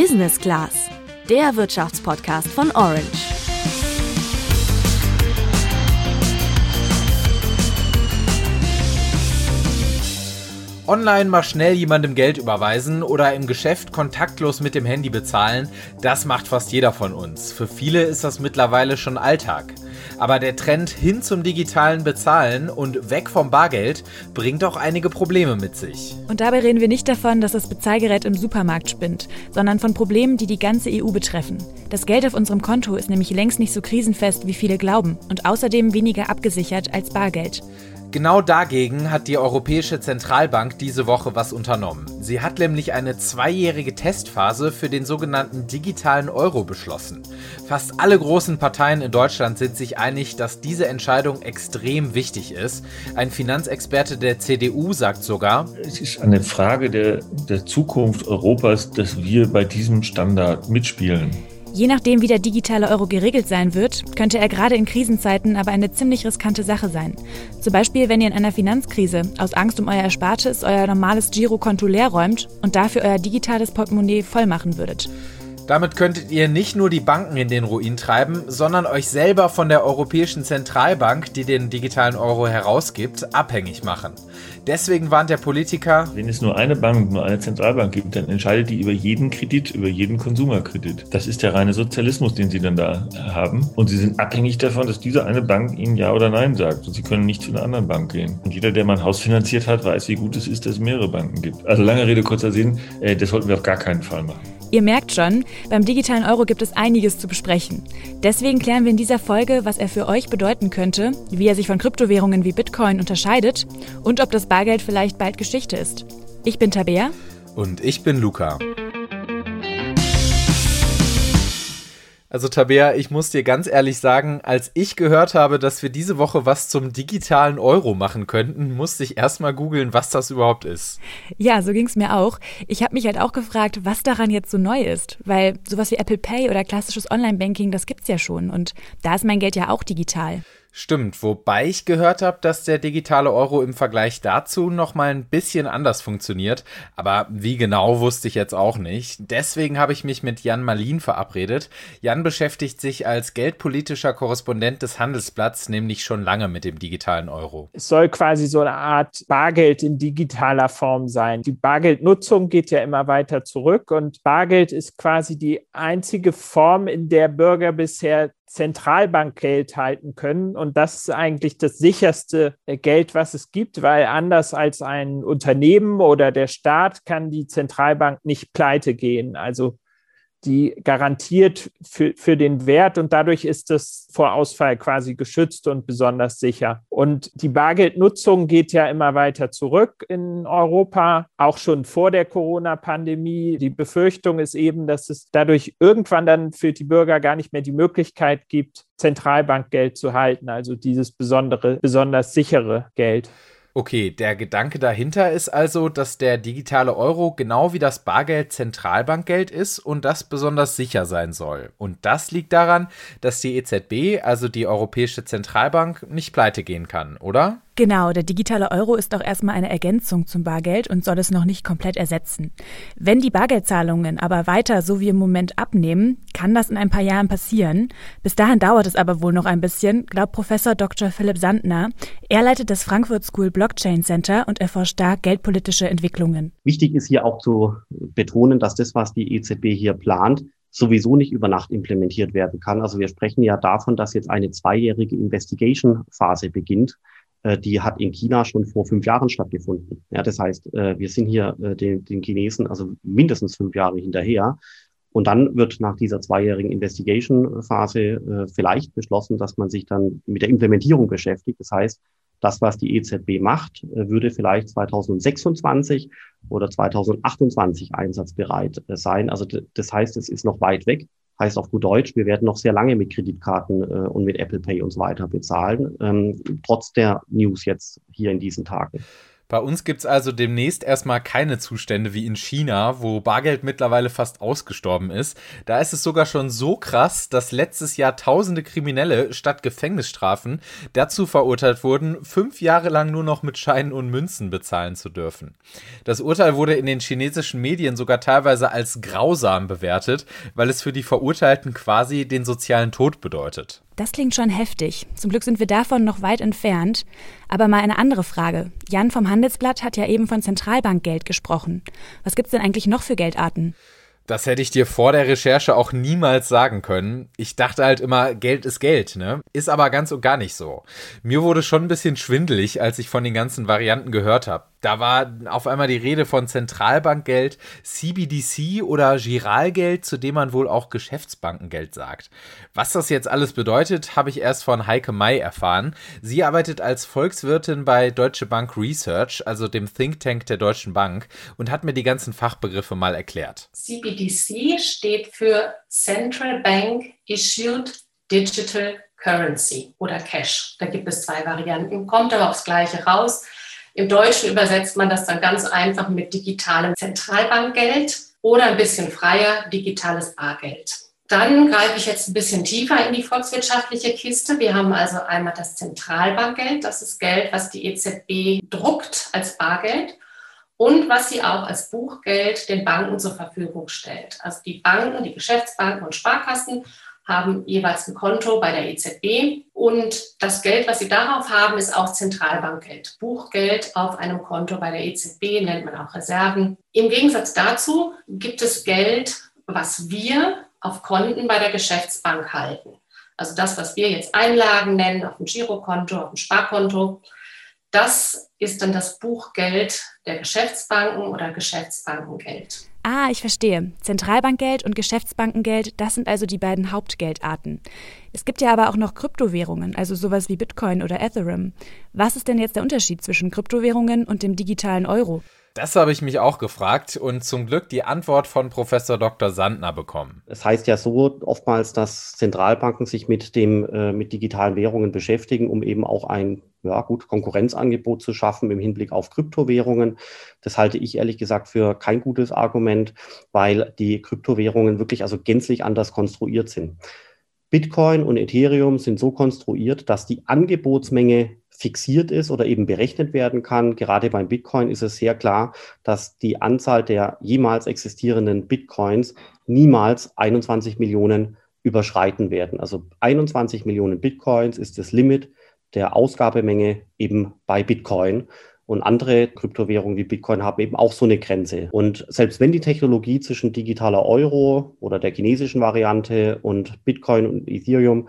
Business Class, der Wirtschaftspodcast von Orange. Online mal schnell jemandem Geld überweisen oder im Geschäft kontaktlos mit dem Handy bezahlen, das macht fast jeder von uns. Für viele ist das mittlerweile schon Alltag. Aber der Trend hin zum digitalen Bezahlen und weg vom Bargeld bringt auch einige Probleme mit sich. Und dabei reden wir nicht davon, dass das Bezahlgerät im Supermarkt spinnt, sondern von Problemen, die die ganze EU betreffen. Das Geld auf unserem Konto ist nämlich längst nicht so krisenfest, wie viele glauben und außerdem weniger abgesichert als Bargeld. Genau dagegen hat die Europäische Zentralbank diese Woche was unternommen. Sie hat nämlich eine zweijährige Testphase für den sogenannten digitalen Euro beschlossen. Fast alle großen Parteien in Deutschland sind sich einig, dass diese Entscheidung extrem wichtig ist. Ein Finanzexperte der CDU sagt sogar, es ist eine Frage der, der Zukunft Europas, dass wir bei diesem Standard mitspielen. Je nachdem, wie der digitale Euro geregelt sein wird, könnte er gerade in Krisenzeiten aber eine ziemlich riskante Sache sein. Zum Beispiel, wenn ihr in einer Finanzkrise aus Angst um euer Erspartes euer normales Girokonto leer räumt und dafür euer digitales Portemonnaie voll machen würdet. Damit könntet ihr nicht nur die Banken in den Ruin treiben, sondern euch selber von der Europäischen Zentralbank, die den digitalen Euro herausgibt, abhängig machen. Deswegen warnt der Politiker, wenn es nur eine Bank, nur eine Zentralbank gibt, dann entscheidet die über jeden Kredit, über jeden Konsumerkredit. Das ist der reine Sozialismus, den sie dann da haben. Und sie sind abhängig davon, dass diese eine Bank ihnen Ja oder Nein sagt. Und sie können nicht zu einer anderen Bank gehen. Und jeder, der mal ein Haus finanziert hat, weiß, wie gut es ist, dass es mehrere Banken gibt. Also lange Rede, kurzer Sinn, äh, das sollten wir auf gar keinen Fall machen. Ihr merkt schon, beim digitalen Euro gibt es einiges zu besprechen. Deswegen klären wir in dieser Folge, was er für euch bedeuten könnte, wie er sich von Kryptowährungen wie Bitcoin unterscheidet und ob das Bargeld vielleicht bald Geschichte ist. Ich bin Tabea. Und ich bin Luca. Also Tabea, ich muss dir ganz ehrlich sagen, als ich gehört habe, dass wir diese Woche was zum digitalen Euro machen könnten, musste ich erstmal googeln, was das überhaupt ist. Ja, so ging es mir auch. Ich habe mich halt auch gefragt, was daran jetzt so neu ist, weil sowas wie Apple Pay oder klassisches Online-Banking, das gibt's ja schon und da ist mein Geld ja auch digital. Stimmt, wobei ich gehört habe, dass der digitale Euro im Vergleich dazu noch mal ein bisschen anders funktioniert, aber wie genau wusste ich jetzt auch nicht. Deswegen habe ich mich mit Jan Malin verabredet. Jan beschäftigt sich als geldpolitischer Korrespondent des Handelsblatts nämlich schon lange mit dem digitalen Euro. Es soll quasi so eine Art Bargeld in digitaler Form sein. Die Bargeldnutzung geht ja immer weiter zurück und Bargeld ist quasi die einzige Form, in der Bürger bisher Zentralbankgeld halten können. Und das ist eigentlich das sicherste äh, Geld, was es gibt, weil anders als ein Unternehmen oder der Staat kann die Zentralbank nicht pleite gehen. Also die garantiert für, für den Wert und dadurch ist es vor Ausfall quasi geschützt und besonders sicher. Und die Bargeldnutzung geht ja immer weiter zurück in Europa, auch schon vor der Corona-Pandemie. Die Befürchtung ist eben, dass es dadurch irgendwann dann für die Bürger gar nicht mehr die Möglichkeit gibt, Zentralbankgeld zu halten, also dieses besondere, besonders sichere Geld. Okay, der Gedanke dahinter ist also, dass der digitale Euro genau wie das Bargeld Zentralbankgeld ist und das besonders sicher sein soll. Und das liegt daran, dass die EZB, also die Europäische Zentralbank, nicht pleite gehen kann, oder? Genau, der digitale Euro ist auch erstmal eine Ergänzung zum Bargeld und soll es noch nicht komplett ersetzen. Wenn die Bargeldzahlungen aber weiter so wie im Moment abnehmen, kann das in ein paar Jahren passieren. Bis dahin dauert es aber wohl noch ein bisschen, glaubt Professor Dr. Philipp Sandner. Er leitet das Frankfurt School Blockchain Center und erforscht da geldpolitische Entwicklungen. Wichtig ist hier auch zu betonen, dass das, was die EZB hier plant, sowieso nicht über Nacht implementiert werden kann. Also wir sprechen ja davon, dass jetzt eine zweijährige Investigation-Phase beginnt die hat in China schon vor fünf Jahren stattgefunden. Ja, das heißt, äh, wir sind hier äh, den, den Chinesen also mindestens fünf Jahre hinterher. Und dann wird nach dieser zweijährigen Investigation-Phase vielleicht beschlossen, dass man sich dann mit der Implementierung beschäftigt. Das heißt, das, was die EZB macht, würde vielleicht 2026 oder 2028 einsatzbereit sein. Also das heißt, es ist noch weit weg. Heißt auf gut Deutsch, wir werden noch sehr lange mit Kreditkarten äh, und mit Apple Pay und so weiter bezahlen, ähm, trotz der News jetzt hier in diesen Tagen. Bei uns gibt es also demnächst erstmal keine Zustände wie in China, wo Bargeld mittlerweile fast ausgestorben ist. Da ist es sogar schon so krass, dass letztes Jahr tausende Kriminelle statt Gefängnisstrafen dazu verurteilt wurden, fünf Jahre lang nur noch mit Scheinen und Münzen bezahlen zu dürfen. Das Urteil wurde in den chinesischen Medien sogar teilweise als grausam bewertet, weil es für die Verurteilten quasi den sozialen Tod bedeutet. Das klingt schon heftig. Zum Glück sind wir davon noch weit entfernt. Aber mal eine andere Frage. Jan vom Handelsblatt hat ja eben von Zentralbankgeld gesprochen. Was gibt's denn eigentlich noch für Geldarten? Das hätte ich dir vor der Recherche auch niemals sagen können. Ich dachte halt immer, Geld ist Geld, ne? Ist aber ganz und gar nicht so. Mir wurde schon ein bisschen schwindelig, als ich von den ganzen Varianten gehört habe. Da war auf einmal die Rede von Zentralbankgeld, CBDC oder Giralgeld, zu dem man wohl auch Geschäftsbankengeld sagt. Was das jetzt alles bedeutet, habe ich erst von Heike May erfahren. Sie arbeitet als Volkswirtin bei Deutsche Bank Research, also dem Think Tank der Deutschen Bank, und hat mir die ganzen Fachbegriffe mal erklärt. CBDC steht für Central Bank Issued Digital Currency oder Cash. Da gibt es zwei Varianten, kommt aber aufs Gleiche raus. Im Deutschen übersetzt man das dann ganz einfach mit digitalem Zentralbankgeld oder ein bisschen freier digitales Bargeld. Dann greife ich jetzt ein bisschen tiefer in die volkswirtschaftliche Kiste. Wir haben also einmal das Zentralbankgeld. Das ist Geld, was die EZB druckt als Bargeld und was sie auch als Buchgeld den Banken zur Verfügung stellt. Also die Banken, die Geschäftsbanken und Sparkassen haben jeweils ein Konto bei der EZB und das Geld, was sie darauf haben, ist auch Zentralbankgeld. Buchgeld auf einem Konto bei der EZB nennt man auch Reserven. Im Gegensatz dazu gibt es Geld, was wir auf Konten bei der Geschäftsbank halten. Also das, was wir jetzt Einlagen nennen, auf dem Girokonto, auf dem Sparkonto, das ist dann das Buchgeld der Geschäftsbanken oder Geschäftsbankengeld. Ah, ich verstehe. Zentralbankgeld und Geschäftsbankengeld, das sind also die beiden Hauptgeldarten. Es gibt ja aber auch noch Kryptowährungen, also sowas wie Bitcoin oder Ethereum. Was ist denn jetzt der Unterschied zwischen Kryptowährungen und dem digitalen Euro? Das habe ich mich auch gefragt und zum Glück die Antwort von Professor Dr. Sandner bekommen. Es heißt ja so oftmals, dass Zentralbanken sich mit dem äh, mit digitalen Währungen beschäftigen, um eben auch ein ja, gut Konkurrenzangebot zu schaffen im Hinblick auf Kryptowährungen. Das halte ich ehrlich gesagt für kein gutes Argument, weil die Kryptowährungen wirklich also gänzlich anders konstruiert sind. Bitcoin und Ethereum sind so konstruiert, dass die Angebotsmenge fixiert ist oder eben berechnet werden kann. Gerade beim Bitcoin ist es sehr klar, dass die Anzahl der jemals existierenden Bitcoins niemals 21 Millionen überschreiten werden. Also 21 Millionen Bitcoins ist das Limit der Ausgabemenge eben bei Bitcoin. Und andere Kryptowährungen wie Bitcoin haben eben auch so eine Grenze. Und selbst wenn die Technologie zwischen digitaler Euro oder der chinesischen Variante und Bitcoin und Ethereum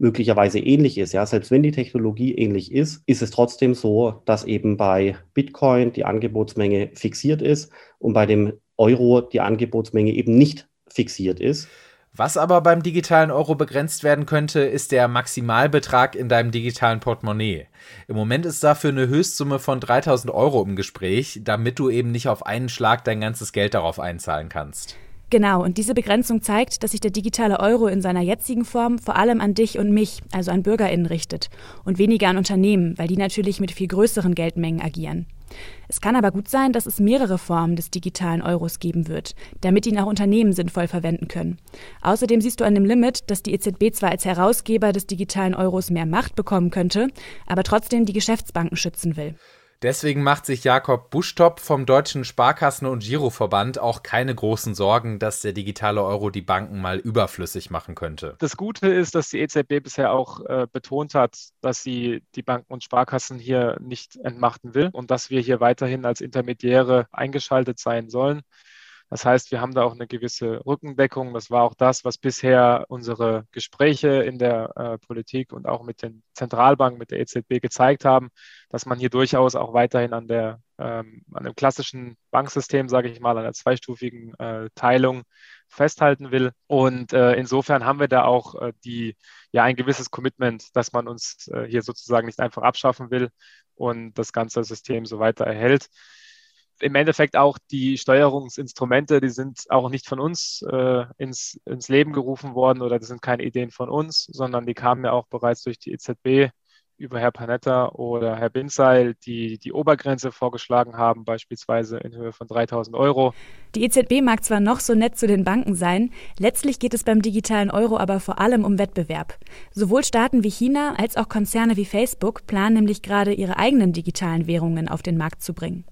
möglicherweise ähnlich ist. Ja, selbst wenn die Technologie ähnlich ist, ist es trotzdem so, dass eben bei Bitcoin die Angebotsmenge fixiert ist und bei dem Euro die Angebotsmenge eben nicht fixiert ist. Was aber beim digitalen Euro begrenzt werden könnte, ist der Maximalbetrag in deinem digitalen Portemonnaie. Im Moment ist dafür eine Höchstsumme von 3000 Euro im Gespräch, damit du eben nicht auf einen Schlag dein ganzes Geld darauf einzahlen kannst. Genau, und diese Begrenzung zeigt, dass sich der digitale Euro in seiner jetzigen Form vor allem an dich und mich, also an Bürgerinnen richtet und weniger an Unternehmen, weil die natürlich mit viel größeren Geldmengen agieren. Es kann aber gut sein, dass es mehrere Formen des digitalen Euros geben wird, damit ihn auch Unternehmen sinnvoll verwenden können. Außerdem siehst du an dem Limit, dass die EZB zwar als Herausgeber des digitalen Euros mehr Macht bekommen könnte, aber trotzdem die Geschäftsbanken schützen will. Deswegen macht sich Jakob Buschtop vom Deutschen Sparkassen- und Giroverband auch keine großen Sorgen, dass der digitale Euro die Banken mal überflüssig machen könnte. Das Gute ist, dass die EZB bisher auch äh, betont hat, dass sie die Banken und Sparkassen hier nicht entmachten will und dass wir hier weiterhin als Intermediäre eingeschaltet sein sollen. Das heißt, wir haben da auch eine gewisse Rückendeckung. Das war auch das, was bisher unsere Gespräche in der äh, Politik und auch mit den Zentralbanken, mit der EZB gezeigt haben, dass man hier durchaus auch weiterhin an der ähm, an dem klassischen Banksystem, sage ich mal, an der zweistufigen äh, Teilung festhalten will. Und äh, insofern haben wir da auch äh, die ja ein gewisses Commitment, dass man uns äh, hier sozusagen nicht einfach abschaffen will und das ganze System so weiter erhält im Endeffekt auch die Steuerungsinstrumente, die sind auch nicht von uns äh, ins, ins Leben gerufen worden oder das sind keine Ideen von uns, sondern die kamen ja auch bereits durch die EZB über Herr Panetta oder Herr Binzeil, die die Obergrenze vorgeschlagen haben, beispielsweise in Höhe von 3000 Euro. Die EZB mag zwar noch so nett zu den Banken sein, letztlich geht es beim digitalen Euro aber vor allem um Wettbewerb. Sowohl Staaten wie China als auch Konzerne wie Facebook planen nämlich gerade ihre eigenen digitalen Währungen auf den Markt zu bringen.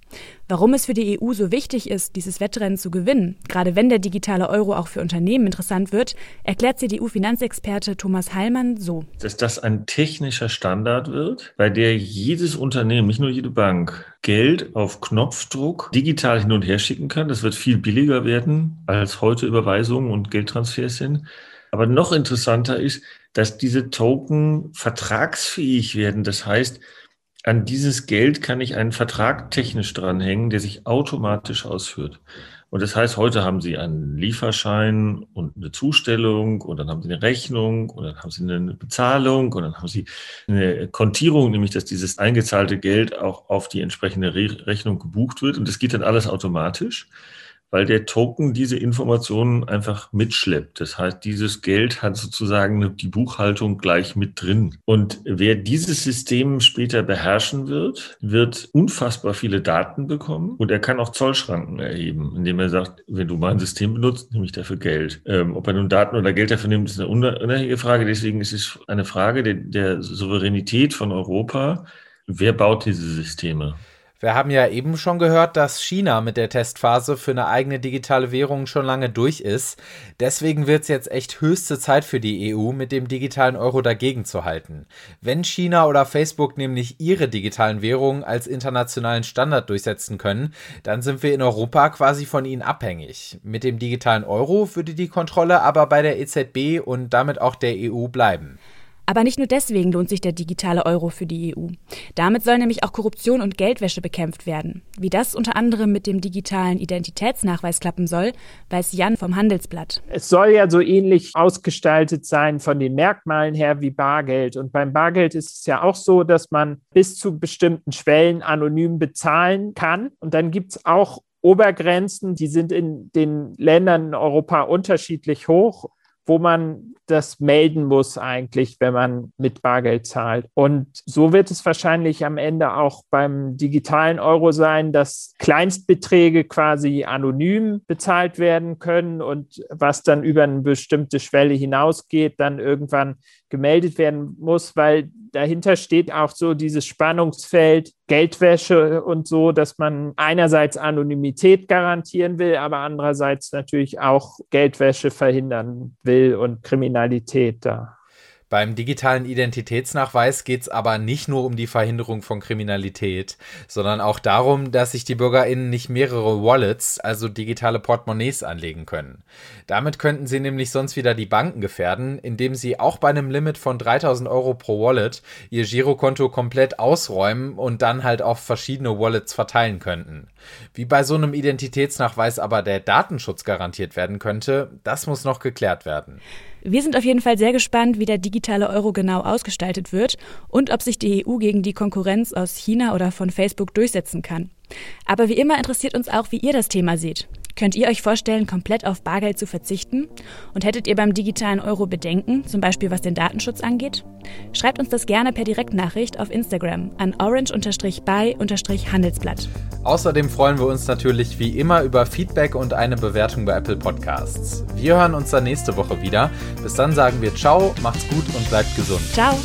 Warum es für die EU so wichtig ist, dieses Wettrennen zu gewinnen, gerade wenn der digitale Euro auch für Unternehmen interessant wird, erklärt CDU-Finanzexperte Thomas Heilmann so. Dass das ein technischer Standard wird, bei der jedes Unternehmen, nicht nur jede Bank, Geld auf Knopfdruck digital hin und her schicken kann. Das wird viel billiger werden, als heute Überweisungen und Geldtransfers sind. Aber noch interessanter ist, dass diese Token vertragsfähig werden. Das heißt, an dieses Geld kann ich einen Vertrag technisch dranhängen, der sich automatisch ausführt. Und das heißt, heute haben Sie einen Lieferschein und eine Zustellung und dann haben Sie eine Rechnung und dann haben Sie eine Bezahlung und dann haben Sie eine Kontierung, nämlich dass dieses eingezahlte Geld auch auf die entsprechende Rechnung gebucht wird. Und das geht dann alles automatisch weil der Token diese Informationen einfach mitschleppt. Das heißt, dieses Geld hat sozusagen die Buchhaltung gleich mit drin. Und wer dieses System später beherrschen wird, wird unfassbar viele Daten bekommen und er kann auch Zollschranken erheben, indem er sagt, wenn du mein System benutzt, nehme ich dafür Geld. Ähm, ob er nun Daten oder Geld dafür nimmt, ist eine unabhängige Frage. Deswegen ist es eine Frage der, der Souveränität von Europa. Wer baut diese Systeme? Wir haben ja eben schon gehört, dass China mit der Testphase für eine eigene digitale Währung schon lange durch ist. Deswegen wird es jetzt echt höchste Zeit für die EU, mit dem digitalen Euro dagegen zu halten. Wenn China oder Facebook nämlich ihre digitalen Währungen als internationalen Standard durchsetzen können, dann sind wir in Europa quasi von ihnen abhängig. Mit dem digitalen Euro würde die Kontrolle aber bei der EZB und damit auch der EU bleiben. Aber nicht nur deswegen lohnt sich der digitale Euro für die EU. Damit soll nämlich auch Korruption und Geldwäsche bekämpft werden. Wie das unter anderem mit dem digitalen Identitätsnachweis klappen soll, weiß Jan vom Handelsblatt. Es soll ja so ähnlich ausgestaltet sein von den Merkmalen her wie Bargeld. Und beim Bargeld ist es ja auch so, dass man bis zu bestimmten Schwellen anonym bezahlen kann. Und dann gibt es auch Obergrenzen, die sind in den Ländern in Europa unterschiedlich hoch wo man das melden muss eigentlich, wenn man mit Bargeld zahlt. Und so wird es wahrscheinlich am Ende auch beim digitalen Euro sein, dass Kleinstbeträge quasi anonym bezahlt werden können und was dann über eine bestimmte Schwelle hinausgeht, dann irgendwann gemeldet werden muss, weil dahinter steht auch so dieses Spannungsfeld Geldwäsche und so, dass man einerseits Anonymität garantieren will, aber andererseits natürlich auch Geldwäsche verhindern will und Kriminalität da. Beim digitalen Identitätsnachweis geht es aber nicht nur um die Verhinderung von Kriminalität, sondern auch darum, dass sich die BürgerInnen nicht mehrere Wallets, also digitale Portemonnaies, anlegen können. Damit könnten sie nämlich sonst wieder die Banken gefährden, indem sie auch bei einem Limit von 3000 Euro pro Wallet ihr Girokonto komplett ausräumen und dann halt auf verschiedene Wallets verteilen könnten. Wie bei so einem Identitätsnachweis aber der Datenschutz garantiert werden könnte, das muss noch geklärt werden. Wir sind auf jeden Fall sehr gespannt, wie der digitale Euro genau ausgestaltet wird und ob sich die EU gegen die Konkurrenz aus China oder von Facebook durchsetzen kann. Aber wie immer interessiert uns auch, wie ihr das Thema seht. Könnt ihr euch vorstellen, komplett auf Bargeld zu verzichten? Und hättet ihr beim digitalen Euro Bedenken, zum Beispiel was den Datenschutz angeht? Schreibt uns das gerne per Direktnachricht auf Instagram an orange-by-handelsblatt. Außerdem freuen wir uns natürlich wie immer über Feedback und eine Bewertung bei Apple Podcasts. Wir hören uns dann nächste Woche wieder. Bis dann sagen wir Ciao, macht's gut und bleibt gesund. Ciao.